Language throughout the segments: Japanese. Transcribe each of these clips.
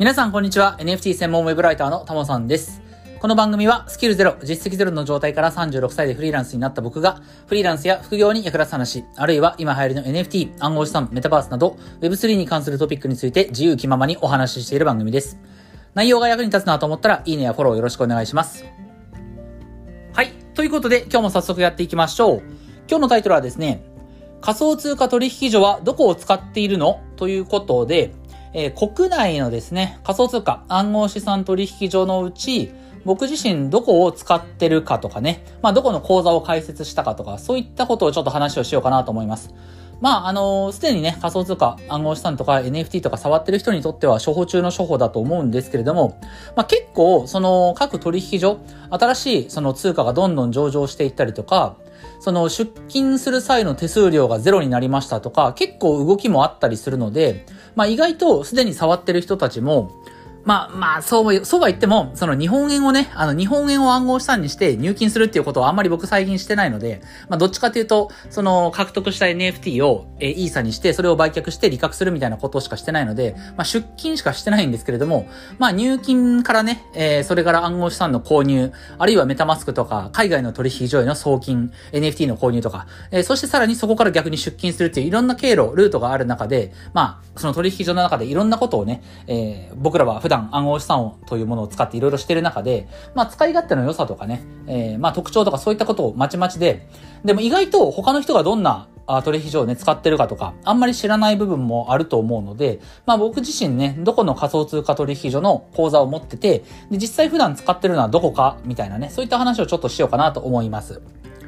皆さんこんにちは。NFT 専門ウェブライターのタモさんです。この番組はスキルゼロ、実績ゼロの状態から36歳でフリーランスになった僕が、フリーランスや副業に役立つ話、あるいは今流行りの NFT、暗号資産、メタバースなど、Web3 に関するトピックについて自由気ままにお話ししている番組です。内容が役に立つなと思ったら、いいねやフォローよろしくお願いします。はい。ということで、今日も早速やっていきましょう。今日のタイトルはですね、仮想通貨取引所はどこを使っているの？ということで、えー国内のですね、仮想通貨暗号資産取引所のうち、僕自身どこを使ってるかとかね、まあどこの口座を開設したかとか、そういったことをちょっと話をしようかなと思います。まあ、あのすでにね、仮想通貨、暗号資産とか NFT とか触ってる人にとっては処方中の処方だと思うんですけれども、まあ結構、その各取引所、新しいその通貨がどんどん上場していったりとか、その出金する際の手数料がゼロになりましたとか、結構動きもあったりするので、まあ意外とすでに触ってる人たちも、まあまあ、そうは、そうは言っても、その日本円をね、あの日本円を暗号資産にして入金するっていうことはあんまり僕最近してないので、まあどっちかというと、その獲得した NFT をえーイーサにして、それを売却して利確するみたいなことしかしてないので、まあ出金しかしてないんですけれども、まあ入金からね、えーそれから暗号資産の購入、あるいはメタマスクとか、海外の取引所への送金、NFT の購入とか、えーそしてさらにそこから逆に出金するっていういろんな経路、ルートがある中で、まあ、その取引所の中でいろんなことをね、えー僕らは普段暗号資産をというものを使っていろいろしてる中で、まあ、使い勝手の良さとかね、えーまあ、特徴とかそういったことをまちまちで、でも意外と他の人がどんな取引所をね、使ってるかとか、あんまり知らない部分もあると思うので、まあ僕自身ね、どこの仮想通貨取引所の口座を持ってて、で、実際普段使ってるのはどこか、みたいなね、そういった話をちょっとしようかなと思います。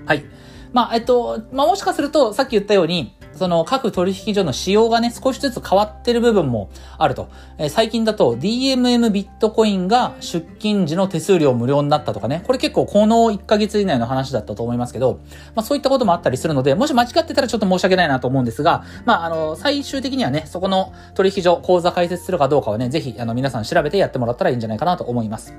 はい。まあ、えっと、まあもしかすると、さっき言ったように、その各取引所の仕様がね、少しずつ変わってる部分もあると。えー最近だと DMM ビットコインが出金時の手数料無料になったとかね。これ結構この1ヶ月以内の話だったと思いますけど、まあそういったこともあったりするので、もし間違ってたらちょっと申し訳ないなと思うんですが、まああの、最終的にはね、そこの取引所、口座開設するかどうかはね、ぜひあの皆さん調べてやってもらったらいいんじゃないかなと思います。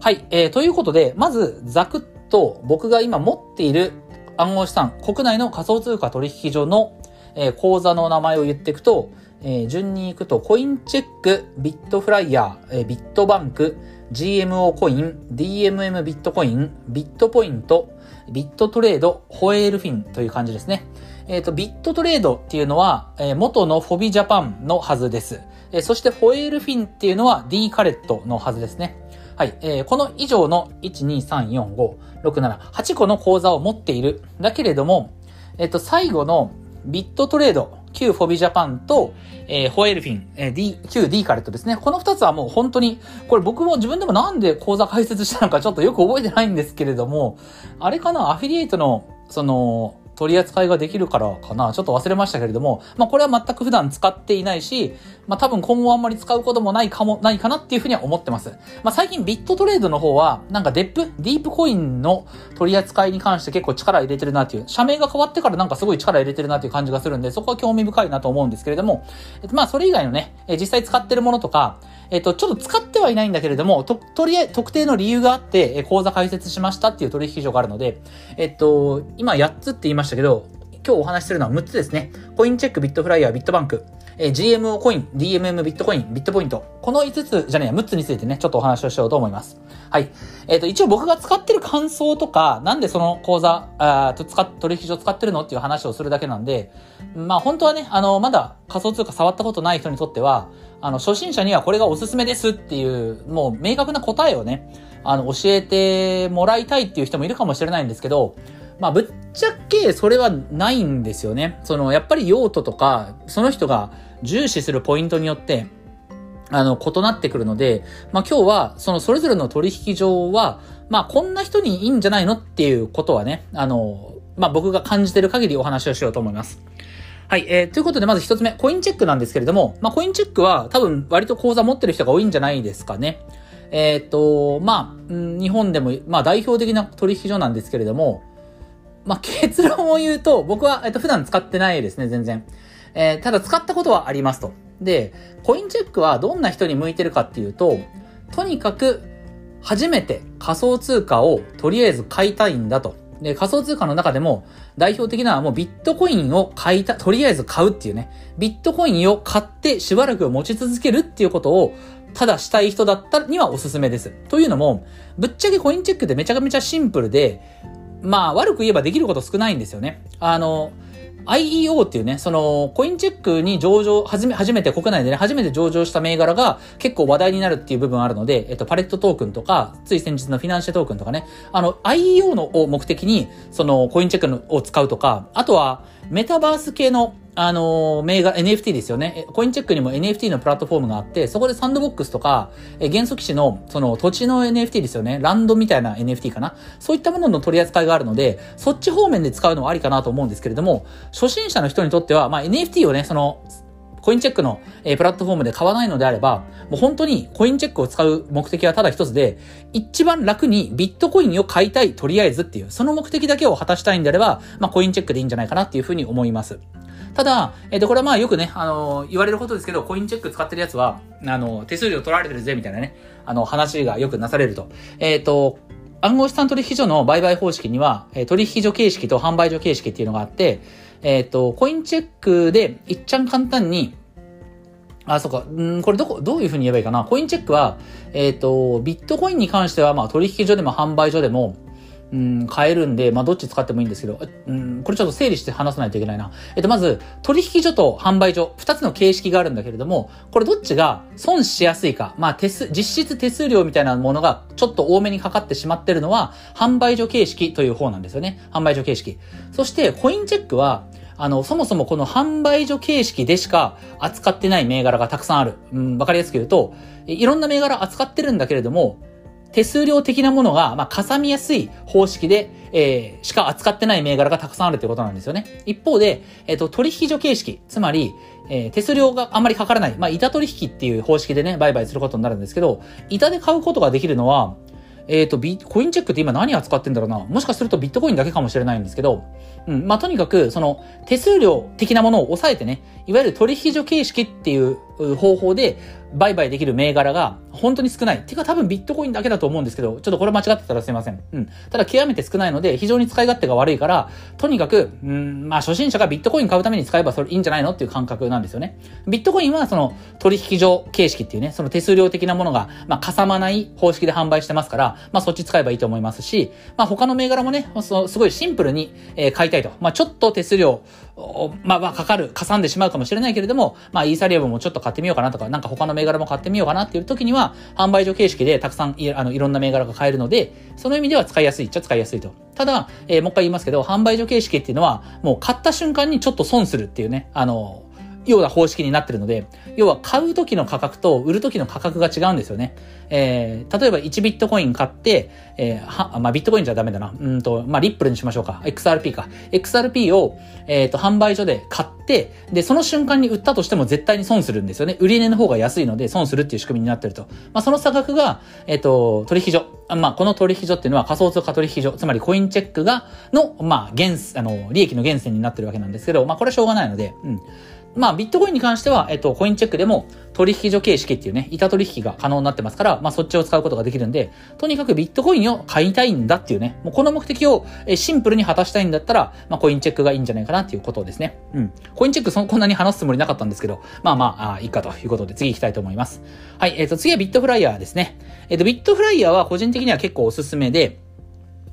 はい、えー、ということで、まず、ざくっと僕が今持っている暗号資産、国内の仮想通貨取引所の、えー口座の名前を言っていくと、えー順に行くと、コインチェック、ビットフライヤー、えービットバンク、GMO コイン、DMM ビットコイン、ビットポイント、ビットトレード、ホエールフィンという感じですね。えっ、と、ビットトレードっていうのは、えー元のフォビジャパンのはずです。えーそして、ホエールフィンっていうのは D カレットのはずですね。はい。えーこの以上の1、2、3、4、5、6、7、8個の口座を持っている。だけれども、えっ、と、最後のビットトレード、旧フォビジャパンと、えーホエルフィン、えー D、旧 D カレットですね。この2つはもう本当に、これ僕も自分でもなんで口座開設したのかちょっとよく覚えてないんですけれども、あれかな、アフィリエイトの、その、取り扱いができるからかな。ちょっと忘れましたけれども、まあこれは全く普段使っていないし、まあ多分今後あんまり使うこともないかも、ないかなっていうふうには思ってます。まあ最近ビットトレードの方は、なんかデップ、ディープコインの取り扱いに関して結構力入れてるなっていう、社名が変わってからなんかすごい力入れてるなっていう感じがするんで、そこは興味深いなと思うんですけれども、まあそれ以外のね、え実際使ってるものとか、えっと、ちょっと使ってはいないんだけれども、と、とりあえず特定の理由があって、え口座開設しましたっていう取引所があるので、えっと、今8つって言いましたしたけど、今日お話しするのは6つですね。コインチェック、ビットフライヤー、ビットバンク、えー GMO コイン、DMM ビットコイン、ビットポイント。この5つ、じゃねえ、6つについてね、ちょっとお話をしようと思います。はい。えっ、と、一応僕が使ってる感想とか、なんでその口座、あと使っ、取引所使ってるのっていう話をするだけなんで、まあ本当はね、あの、まだ仮想通貨触ったことない人にとっては、あの、初心者にはこれがおすすめですっていう、もう明確な答えをね、あの、教えてもらいたいっていう人もいるかもしれないんですけど、まあ、ぶっちゃけそれはないんですよね。その、やっぱり用途とか、その人が重視するポイントによって、あの、異なってくるので、まあ今日は、そのそれぞれの取引所は、まあこんな人にいいんじゃないのっていうことはね、あの、まあ僕が感じてる限りお話をしようと思います。はい、えー、ということでまず一つ目、コインチェックなんですけれども、まあコインチェックは多分割と口座持ってる人が多いんじゃないですかね。えっ、と、まあ、日本でも、まあ代表的な取引所なんですけれども、まあ、結論を言うと、僕は、えっと、普段使ってないですね、全然。えーただ使ったことはありますと。で、コインチェックはどんな人に向いてるかっていうと、とにかく、初めて仮想通貨をとりあえず買いたいんだと。で、仮想通貨の中でも代表的なもうビットコインを買いた、とりあえず買うっていうね、ビットコインを買ってしばらく持ち続けるっていうことをただしたい人だったにはおすすめです。というのも、ぶっちゃけコインチェックってめちゃめちゃシンプルで、まあ悪く言えばできること少ないんですよね。あの、IEO っていうね、その、コインチェックに上場、はじめ、初めて国内でね、初めて上場した銘柄が結構話題になるっていう部分あるので、えっと、パレットトークンとか、つい先日のフィナンシェトークンとかね、あの、IEO のを目的に、その、コインチェックを使うとか、あとは、メタバース系のあの、銘柄、NFT ですよね。コインチェックにも NFT のプラットフォームがあって、そこでサンドボックスとか、え元素騎士の、その土地の NFT ですよね。ランドみたいな NFT かな。そういったものの取り扱いがあるので、そっち方面で使うのはありかなと思うんですけれども、初心者の人にとっては、まあ NFT をね、その、コインチェックの、えプラットフォームで買わないのであれば、もう本当にコインチェックを使う目的はただ一つで、一番楽にビットコインを買いたい、とりあえずっていう、その目的だけを果たしたいんであれば、まあコインチェックでいいんじゃないかなっていうふうに思います。ただ、えっ、と、これはまあよくね、あの、言われることですけど、コインチェック使ってるやつは、あの、手数料取られてるぜ、みたいなね、あの、話がよくなされると。えっ、と、暗号資産取引所の売買方式には、え取引所形式と販売所形式っていうのがあって、えっ、と、コインチェックで、いっちゃん簡単に、あ、そうか。んこれどこ、どういうふうに言えばいいかな。コインチェックは、えっ、ー、と、ビットコインに関しては、まあ、取引所でも販売所でも、うん、買えるんで、まあ、どっち使ってもいいんですけど、うん、これちょっと整理して話さないといけないな。えっと、まず、取引所と販売所、二つの形式があるんだけれども、これどっちが損しやすいか、まあ、手数、実質手数料みたいなものがちょっと多めにかかってしまってるのは、販売所形式という方なんですよね。販売所形式。そして、コインチェックは、あの、そもそもこの販売所形式でしか扱ってない銘柄がたくさんある。うん、わかりやすく言うと、いろんな銘柄扱ってるんだけれども、手数料的なものが、まあ、かさみやすい方式で、えー、しか扱ってない銘柄がたくさんあるということなんですよね。一方で、えっ、ー、と、取引所形式、つまり、えー、手数料があんまりかからない、まあ、板取引っていう方式でね、売買することになるんですけど、板で買うことができるのは、えっ、ー、と、ビコインチェックって今何扱ってんだろうな。もしかするとビットコインだけかもしれないんですけど、うん、まあ、とにかく、その、手数料的なものを抑えてね、いわゆる取引所形式っていう方法で売買できる銘柄が本当に少ない。てか多分ビットコインだけだと思うんですけど、ちょっとこれ間違ってたらすいません。うん。ただ極めて少ないので、非常に使い勝手が悪いから、とにかく、うん、まあ初心者がビットコイン買うために使えばそれいいんじゃないのっていう感覚なんですよね。ビットコインはその取引所形式っていうね、その手数料的なものが、まあかさまない方式で販売してますから、まあそっち使えばいいと思いますし、まあ他の銘柄もね、そのすごいシンプルに、え、買いたいと。まあちょっと手数料、まあまあかかる、かさんでしまうかもしれないけれども、まあイーサリアムもちょっと買ってみようかなとか、なんか他の銘柄も買ってみようかなっていう時には、販売所形式でたくさんいあのいろんな銘柄が買えるので、その意味では使いやすいっちゃ使いやすいと。ただ、えー、もう一回言いますけど、販売所形式っていうのは、もう買った瞬間にちょっと損するっていうね、あの、ような方式になってるので、要は買う時の価格と売る時の価格が違うんですよね。えー、例えば1ビットコイン買って、えー、は、まあ、ビットコインじゃダメだな。うんと、まあ、リップルにしましょうか。XRP か。XRP を、えっ、ー、と、販売所で買って、で、その瞬間に売ったとしても絶対に損するんですよね。売り値の方が安いので損するっていう仕組みになってると。まあ、その差額が、えっ、ー、と、取引所。まあ、この取引所っていうのは仮想通貨取引所、つまりコインチェックが、の、まあ、原、あの、利益の源泉になってるわけなんですけど、まあ、これはしょうがないので、うん。まあ、ビットコインに関しては、えっと、コインチェックでも取引所形式っていうね、板取引が可能になってますから、まあ、そっちを使うことができるんで、とにかくビットコインを買いたいんだっていうね、もうこの目的をシンプルに果たしたいんだったら、まあ、コインチェックがいいんじゃないかなっていうことですね。うん。コインチェックそこんなに話すつもりなかったんですけど、まあまあ、あいいかということで次行きたいと思います。はい、えっ、と、次はビットフライヤーですね。えっ、と、ビットフライヤーは個人的には結構おすすめで、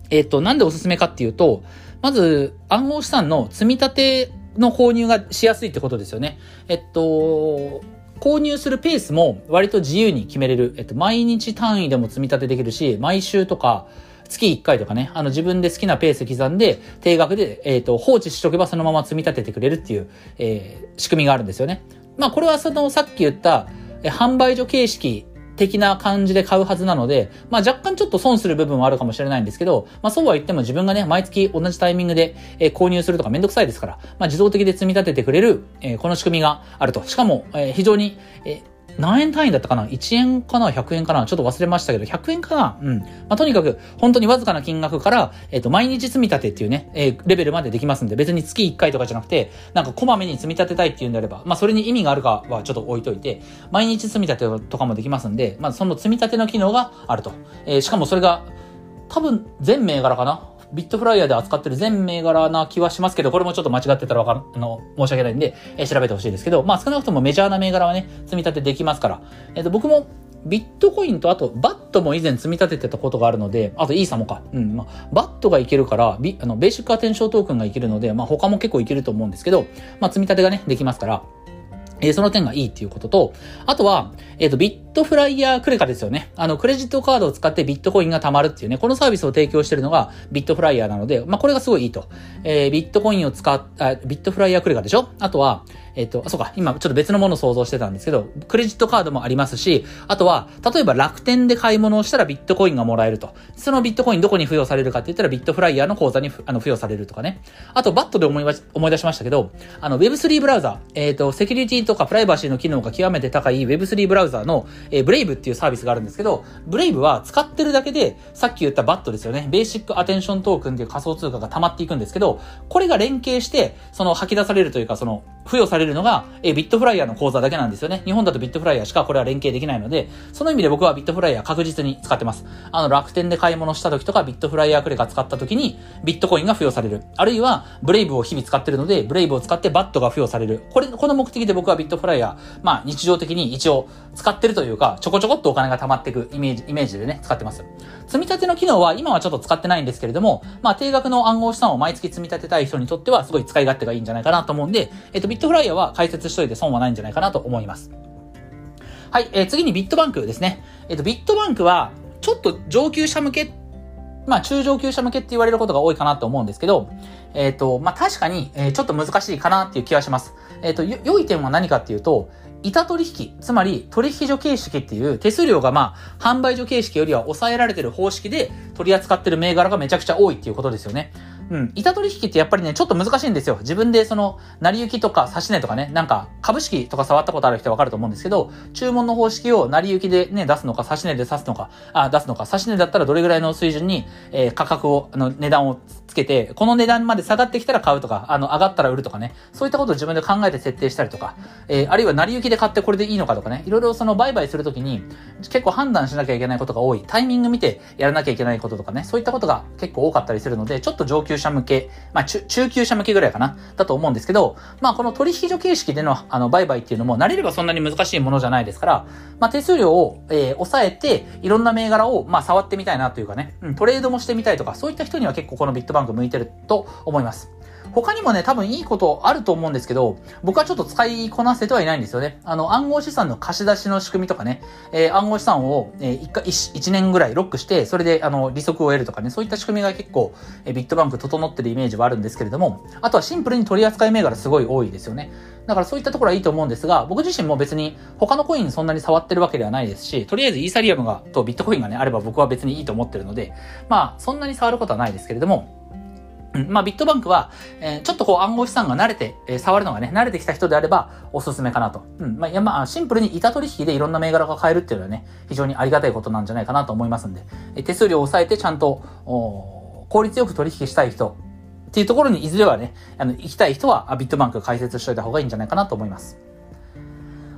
えっ、と、なんでおすすめかっていうと、まず、暗号資産の積み立ての購入がしやすいってことですよね。えっと、購入するペースも割と自由に決めれる。えっと、毎日単位でも積み立てできるし、毎週とか、月1回とかね、あの自分で好きなペース刻んで、定額で、えっ、と、放置しとけばそのまま積み立ててくれるっていう、えー、仕組みがあるんですよね。まあ、これはその、さっき言った、え販売所形式的な感じで買うはずなので、まあ若干ちょっと損する部分はあるかもしれないんですけど、まあそうは言っても自分がね、毎月同じタイミングで、え購入するとかめんどくさいですから、まあ自動的で積み立ててくれる、えこの仕組みがあると。しかも、え非常に、え何円単位だったかな ?1 円かな ?100 円かな？ちょっと忘れましたけど、100円かな？うん。まあ、とにかく、本当にわずかな金額から、えっ、ー、と、毎日積み立てっていうね、えー、レベルまでできますんで、別に月1回とかじゃなくて、なんかこまめに積み立てたいっていうんであれば、まあ、それに意味があるかはちょっと置いといて、毎日積み立てとかもできますんで、まあ、その積み立ての機能があると。えー、しかもそれが、多分、全銘柄かな？ビットフライヤーで扱ってる全銘柄な気はしますけど、これもちょっと間違ってたらわかんあの、申し訳ないんで、えー、調べてほしいですけど、まあ少なくともメジャーな銘柄はね、積み立てできますから、えっ、ー、と、僕もビットコインとあとバットも以前積み立ててたことがあるので、あとイーサもか。うん、まあ、バットがいけるから、ビあのベーシックアテンショントークンがいけるので、まあ他も結構いけると思うんですけど、まあ積み立てがね、できますから、えー、その点がいいっていうことと、あとは、えっ、ー、と、ビットフライヤークレカですよね。あの、クレジットカードを使ってビットコインが貯まるっていうね、このサービスを提供してるのがビットフライヤーなので、まあ、これがすごいいいと。えー、ビットコインを使っ、あ、ビットフライヤークレカでしょ？あとは、えっ、と、あそうか、今ちょっと別のものを想像してたんですけど、クレジットカードもありますし、あとは、例えば楽天で買い物をしたらビットコインがもらえると。そのビットコインどこに付与されるかって言ったらビットフライヤーの口座にあの付与されるとかね。あと、バットで思い思い出しましたけど、あの、Web3 ブラウザ、えっ、と、セキュリティとかプライバシーの機能が極めて高い Web3 ブラウザの、えー、ブレイブっていうサービスがあるんですけど、ブレイブは使ってるだけで、さっき言ったバットですよね。ベーシックアテンショントークンっていう仮想通貨が溜まっていくんですけど、これが連携して、その吐き出されるというか、その、付与されるのが、え、ビットフライヤーの口座だけなんですよね。日本だとビットフライヤーしかこれは連携できないので、その意味で僕はビットフライヤー確実に使ってます。あの、楽天で買い物した時とか、ビットフライヤークレカ使った時に、ビットコインが付与される。あるいは、ブレイブを日々使ってるので、ブレイブを使ってバットが付与される。これ、この目的で僕はビットフライヤー、まあ、日常的に一応使ってるというか、ちょこちょこっとお金が溜まっていくイメージ、イメージでね、使ってます。積み立ての機能は今はちょっと使ってないんですけれども、まあ、定額の暗号資産を毎月積み立てたい人にとっては、すごい使い勝手がいいんじゃないかなと思うんで、えっと、ビットフライヤーは解説しといて損はないんじゃないかなと思います。はい、えー、次にビットバンクですね。えっと、ビットバンクは、ちょっと上級者向けまあ、中上級者向けって言われることが多いかなと思うんですけど、えっ、ー、と、まあ、確かに、え、ちょっと難しいかなっていう気はします。えっ、と、良い点は何かっていうと、板取引、つまり取引所形式っていう手数料がまあ、販売所形式よりは抑えられてる方式で取り扱ってる銘柄がめちゃくちゃ多いっていうことですよね。うん。板取引ってやっぱりね、ちょっと難しいんですよ。自分でその、成り行きとか指値とかね、なんか株式とか触ったことある人はわかると思うんですけど、注文の方式を成り行きでね、出すのか、指値で指すのか、あ、出すのか、指値だったらどれぐらいの水準に、えー、価格を、あの、値段をつけて、この値段まで下がってきたら買うとか、あの、上がったら売るとかね、そういったことを自分で考えて設定したりとか、えー、あるいは成り行きで買ってこれでいいのかとかね、いろいろその売買するときに、結構判断しなきゃいけないことが多い。タイミング見てやらなきゃいけないこととかね、そういったことが結構多かったりするので、ちょっと上級者向け、まあ、中級者向けぐらいかな、だと思うんですけど、まあ、この取引所形式での、あの、売買っていうのも、慣れればそんなに難しいものじゃないですから、まあ、手数料を、えー、抑えて、いろんな銘柄を、まあ、触ってみたいなというかね、うん、トレードもしてみたいとか、そういった人には結構このビットバンク向いてると思います。他にもね、多分いいことあると思うんですけど、僕はちょっと使いこなせてはいないんですよね。あの、暗号資産の貸し出しの仕組みとかね、えー、暗号資産を、えー、1回、1年ぐらいロックして、それで、あの、利息を得るとかね、そういった仕組みが結構、えー、ビットバンク整ってるイメージはあるんですけれども、あとはシンプルに取り扱い銘柄すごい多いですよね。だからそういったところはいいと思うんですが、僕自身も別に他のコインそんなに触ってるわけではないですし、とりあえずイーサリアムが、とビットコインがね、あれば僕は別にいいと思ってるので、まあ、そんなに触ることはないですけれども、まあ、ビットバンクは、えー、ちょっとこう暗号資産が慣れて、えー、触るのがね、慣れてきた人であればおすすめかなと。うん。まあ、いや、まあ、シンプルに板取引でいろんな銘柄が買えるっていうのはね、非常にありがたいことなんじゃないかなと思いますんで、えー、手数料を抑えてちゃんと、お効率よく取引したい人っていうところにいずれはね、あの、行きたい人はビットバンク解説しといた方がいいんじゃないかなと思います。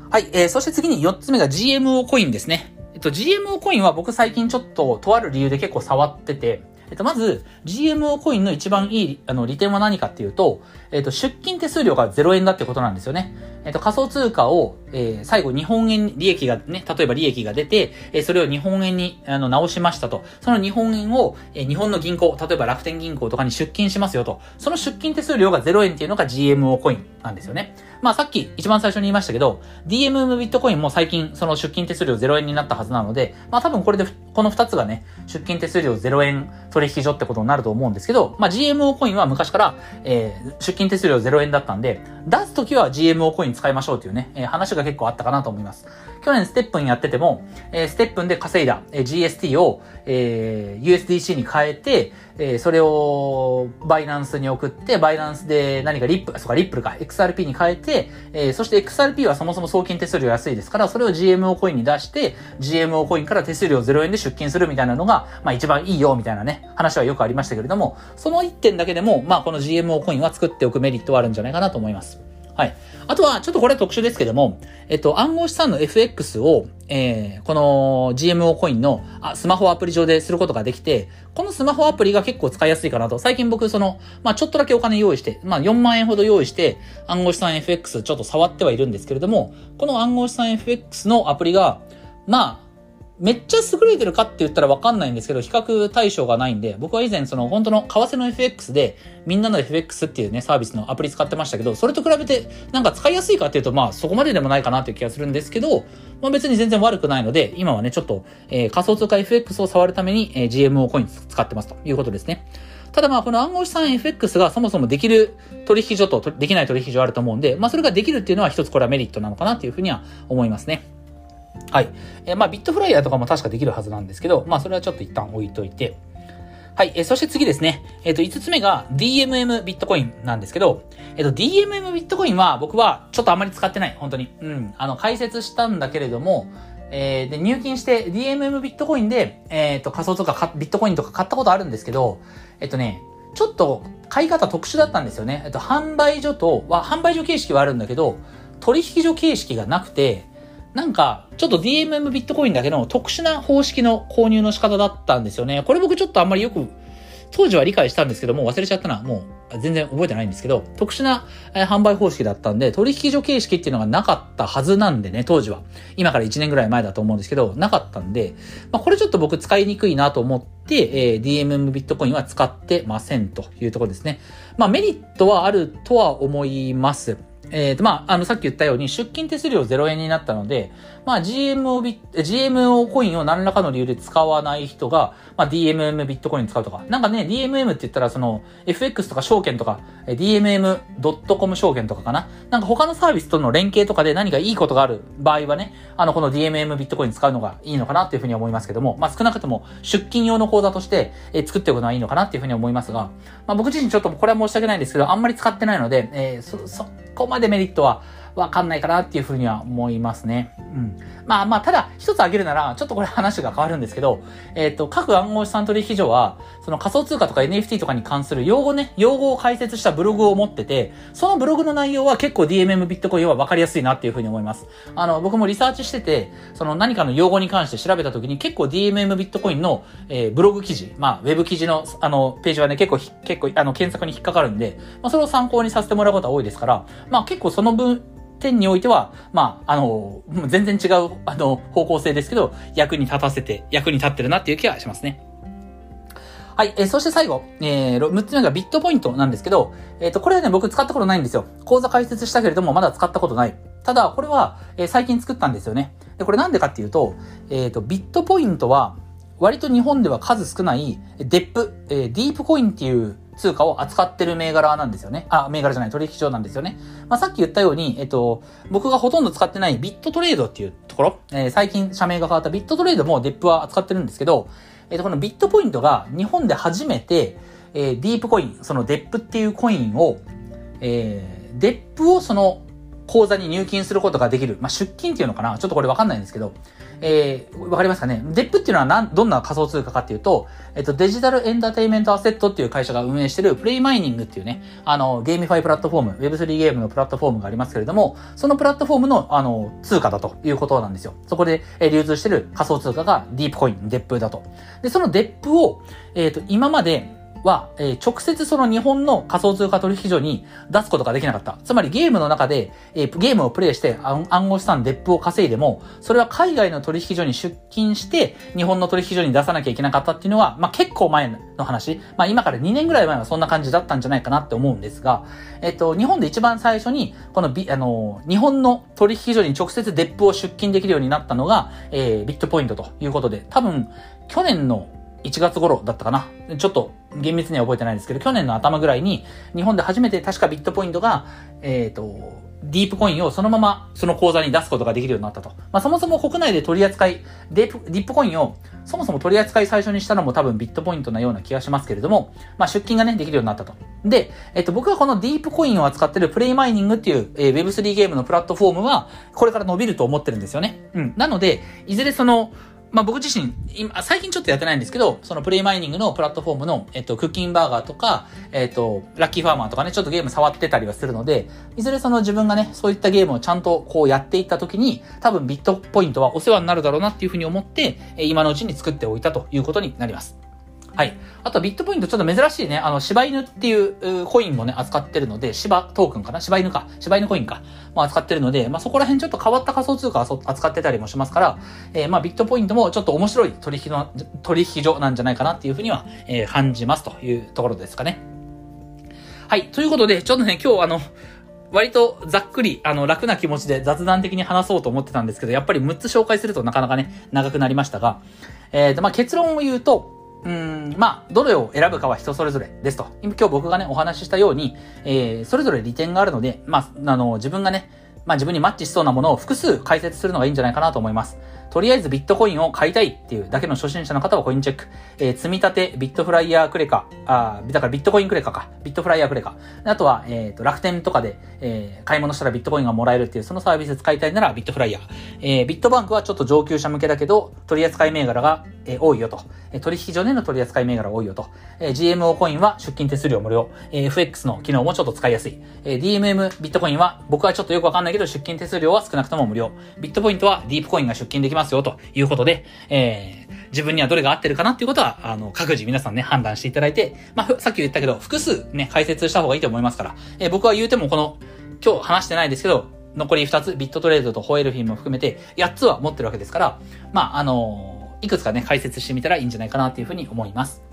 はい、えー、そして次に4つ目が GMO コインですね。えっと、GMO コインは僕最近ちょっととある理由で結構触ってて、えっと、まず、GMO コインの一番いい、あの、利点は何かっていうと、えっと、出金手数料が0円だってことなんですよね。えっと、仮想通貨を、えー、最後日本円利益がね、例えば利益が出て、えー、それを日本円に、あの、直しましたと。その日本円を、えー、日本の銀行、例えば楽天銀行とかに出金しますよと。その出金手数料が0円っていうのが GMO コインなんですよね。まあさっき一番最初に言いましたけど、DMM ビットコインも最近その出金手数料0円になったはずなので、まあ多分これでこの2つがね、出金手数料0円取引所ってことになると思うんですけど、まあ GMO コインは昔から、えー、出金手数料0円だったんで、出すときは GMO コイン使いましょうっていうね、えー、話が結構あったかなと思います。去年ステップンやってても、えー、ステップンで稼いだ、えー、GST を、えー、USDC に変えて、えー、それをバイナンスに送って、バイナンスで何かリップ、そうか、リップルか、XRP に変えて、えー、そして XRP はそもそも送金手数料安いですから、それを GMO コインに出して、GMO コインから手数料0円で出金するみたいなのが、まあ一番いいよ、みたいなね、話はよくありましたけれども、その1点だけでも、まあこの GMO コインは作っておくメリットはあるんじゃないかなと思います。はい。あとは、ちょっとこれ特殊ですけども、えっと、暗号資産の FX を、えー、この GMO コインのあスマホアプリ上ですることができて、このスマホアプリが結構使いやすいかなと。最近僕、その、まあちょっとだけお金用意して、まあ4万円ほど用意して、暗号資産 FX ちょっと触ってはいるんですけれども、この暗号資産 FX のアプリが、まあ、めっちゃ優れてるかって言ったらわかんないんですけど、比較対象がないんで、僕は以前その本当の為替の FX で、みんなの FX っていうね、サービスのアプリ使ってましたけど、それと比べてなんか使いやすいかっていうと、まあそこまででもないかなっていう気がするんですけど、まあ別に全然悪くないので、今はね、ちょっと、えー、仮想通貨 FX を触るために、えー、GMO コイン使ってますということですね。ただまあこの暗号資産 FX がそもそもできる取引所とできない取引所あると思うんで、まあそれができるっていうのは一つこれはメリットなのかなっていうふうには思いますね。はい。えー、まあ、ビットフライヤーとかも確かできるはずなんですけど、まあ、それはちょっと一旦置いといて。はい。えー、そして次ですね。えっ、ー、と、5つ目が DMM ビットコインなんですけど、えっ、と、DMM ビットコインは僕はちょっとあまり使ってない。本当に。うん。あの、解説したんだけれども、えー、で、入金して DMM ビットコインで、えっ、と、仮想とかビットコインとか買ったことあるんですけど、えっ、とね、ちょっと買い方特殊だったんですよね。えっと、販売所とは、販売所形式はあるんだけど、取引所形式がなくて、なんか、ちょっと DMM ビットコインだけの特殊な方式の購入の仕方だったんですよね。これ僕ちょっとあんまりよく、当時は理解したんですけども、忘れちゃったな。もう、全然覚えてないんですけど、特殊な、販売方式だったんで、取引所形式っていうのがなかったはずなんでね、当時は。今から1年ぐらい前だと思うんですけど、なかったんで、まあ、これちょっと僕使いにくいなと思って、えー、DMM ビットコインは使ってませんというところですね。まあ、メリットはあるとは思います。えっ、ー、と、まあ、あの、さっき言ったように、出金手数料0円になったので、まあ、GMO ビ GMO コインを何らかの理由で使わない人が、まあ、DMM ビットコイン使うとか。なんかね、DMM って言ったら、その、FX とか証券とか、DMM.com 証券とかかな。なんか他のサービスとの連携とかで何かいいことがある場合はね、あの、この DMM ビットコイン使うのがいいのかなっていうふうに思いますけども、まあ、少なくとも出金用の口座として、えー、作っておくのはいいのかなっていうふうに思いますが、まあ、僕自身ちょっとこれは申し訳ないんですけど、あんまり使ってないので、えー、そ、そこまでメリットはわかんないかなっていうふうには思いますね。うん。まあまあ、ただ、一つ挙げるなら、ちょっとこれ話が変わるんですけど、えっ、ー、と、各暗号資産取引所は、その仮想通貨とか NFT とかに関する用語ね、用語を解説したブログを持ってて、そのブログの内容は結構 DMM ビットコインは分かりやすいなっていうふうに思います。あの、僕もリサーチしてて、その何かの用語に関して調べた時に結構 DMM ビットコインの、えー、ブログ記事、まあ、ウェブ記事の、あの、ページはね、結構、結構、あの、検索に引っかかるんで、まあ、それを参考にさせてもらうことは多いですから、まあ、結構その分、点においては、まあ、あの、全然違う、あの、方向性ですけど、役に立たせて、役に立ってるなっていう気がしますね。はい。えー、そして最後、えー、6つ目がビットポイントなんですけど、えっ、ー、と、これはね、僕使ったことないんですよ。講座解説したけれども、まだ使ったことない。ただ、これは、えー、最近作ったんですよね。で、これなんでかっていうと、えっ、ー、と、ビットポイントは、割と日本では数少ない、デップ、えー、ディープコインっていう通貨を扱ってる銘柄なんですよね。あ、銘柄じゃない、取引所なんですよね。まあ、さっき言ったように、えっと、僕がほとんど使ってないビットトレードっていうところ、えー、最近社名が変わったビットトレードもデップは扱ってるんですけど、えっと、このビットポイントが日本で初めて、えー、ディープコイン、そのデップっていうコインを、えー、デップをその口座に入金することができる。まあ、出金っていうのかな？ちょっとこれわかんないんですけど、えー、わかりますかね？デップっていうのはなん、どんな仮想通貨かっていうと、えっと、デジタルエンターテイメントアセットっていう会社が運営してるプレイマイニングっていうね、あの、ゲーミファイプラットフォーム、Web3 ゲームのプラットフォームがありますけれども、そのプラットフォームの、あの、通貨だということなんですよ。そこで、えー、流通してる仮想通貨がディープコイン、デップだと。で、そのデップを、えっ、ー、と、今まで、は、え、直接その日本の仮想通貨取引所に出すことができなかった。つまりゲームの中で、え、ゲームをプレイして暗号資産デップを稼いでも、それは海外の取引所に出金して、日本の取引所に出さなきゃいけなかったっていうのは、まあ、結構前の話。まあ、今から2年ぐらい前はそんな感じだったんじゃないかなって思うんですが、えっ、と、日本で一番最初に、このビ、あの、日本の取引所に直接デップを出金できるようになったのが、えー、ビットポイントということで、多分、去年の1月頃だったかな。ちょっと厳密には覚えてないんですけど、去年の頭ぐらいに、日本で初めて確かビットポイントが、えっ、ー、と、ディープコインをそのままその口座に出すことができるようになったと。まあ、そもそも国内で取り扱い、ディープ、コインをそもそも取り扱い最初にしたのも多分ビットポイントなような気がしますけれども、まあ、出金がね、できるようになったと。で、えっと、僕がこのディープコインを扱ってるプレイマイニングっていう、えー、Web3 ゲームのプラットフォームは、これから伸びると思ってるんですよね。うん。なので、いずれその、まあ僕自身、今、最近ちょっとやってないんですけど、そのプレイマイニングのプラットフォームの、えっと、クッキンバーガーとか、えっと、ラッキーファーマーとかね、ちょっとゲーム触ってたりはするので、いずれその自分がね、そういったゲームをちゃんとこうやっていった時に、多分ビットポイントはお世話になるだろうなっていうふうに思って、今のうちに作っておいたということになります。はい。あとビットポイントちょっと珍しいね、あの、柴犬っていうコインもね、扱ってるので、柴トークンかな？柴犬か。柴犬コインか。も扱ってるので、まあ、そこら辺ちょっと変わった仮想通貨を扱ってたりもしますから、えー、まあ、ビットポイントもちょっと面白い取引の、取引所なんじゃないかなっていうふうには、えー、感じますというところですかね。はい。ということで、ちょっとね、今日あの、割とざっくり、あの、楽な気持ちで雑談的に話そうと思ってたんですけど、やっぱり6つ紹介するとなかなかね、長くなりましたが、えー、と、まあ、結論を言うと、うん、まあ、どれを選ぶかは人それぞれですと。今日僕がね、お話ししたように、えー、それぞれ利点があるので、まあ、あの、自分がね、まあ自分にマッチしそうなものを複数解説するのがいいんじゃないかなと思います。とりあえずビットコインを買いたいっていうだけの初心者の方はコインチェック。えー、積み立て、ビットフライヤークレカ、あだからビットコインクレカか。ビットフライヤークレカ。あとは、えっ、ー、と、楽天とかで、えー、買い物したらビットコインがもらえるっていう、そのサービス使いたいならビットフライヤー。えー、ビットバンクはちょっと上級者向けだけど、取扱い銘柄が、えー、多いよと。えー、取引所での取扱い銘柄が多いよと。えー、GMO コインは出金手数料無料。えー、FX の機能もちょっと使いやすい。えー、DMM ビットコインは僕はちょっとよくわかんないけど出金手数料は少なくとも無料。ビットポイントはディープコインが出金できますますよということで、えー、自分にはどれが合ってるかなっていうことは、あの、各自皆さんね、判断していただいて、まあ、さっき言ったけど、複数ね、解説した方がいいと思いますから、えー、僕は言うてもこの、今日話してないですけど、残り2つ、ビットトレードとホエルフィンも含めて、8つは持ってるわけですから、まあ、あのいくつかね、解説してみたらいいんじゃないかなっていうふうに思います。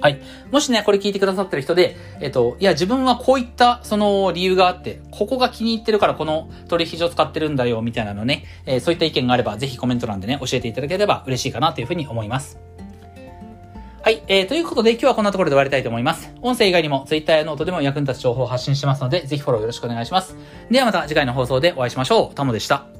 はい。もしね、これ聞いてくださってる人で、えっと、いや、自分はこういった、その理由があって、ここが気に入ってるからこの取引所使ってるんだよ、みたいなのね、えー、そういった意見があれば、ぜひコメント欄でね、教えていただければ嬉しいかなというふうに思います。はい。えー、ということで今日はこんなところで終わりたいと思います。音声以外にも Twitter やノートでも役に立つ情報を発信してますので、ぜひフォローよろしくお願いします。ではまた次回の放送でお会いしましょう。タモでした。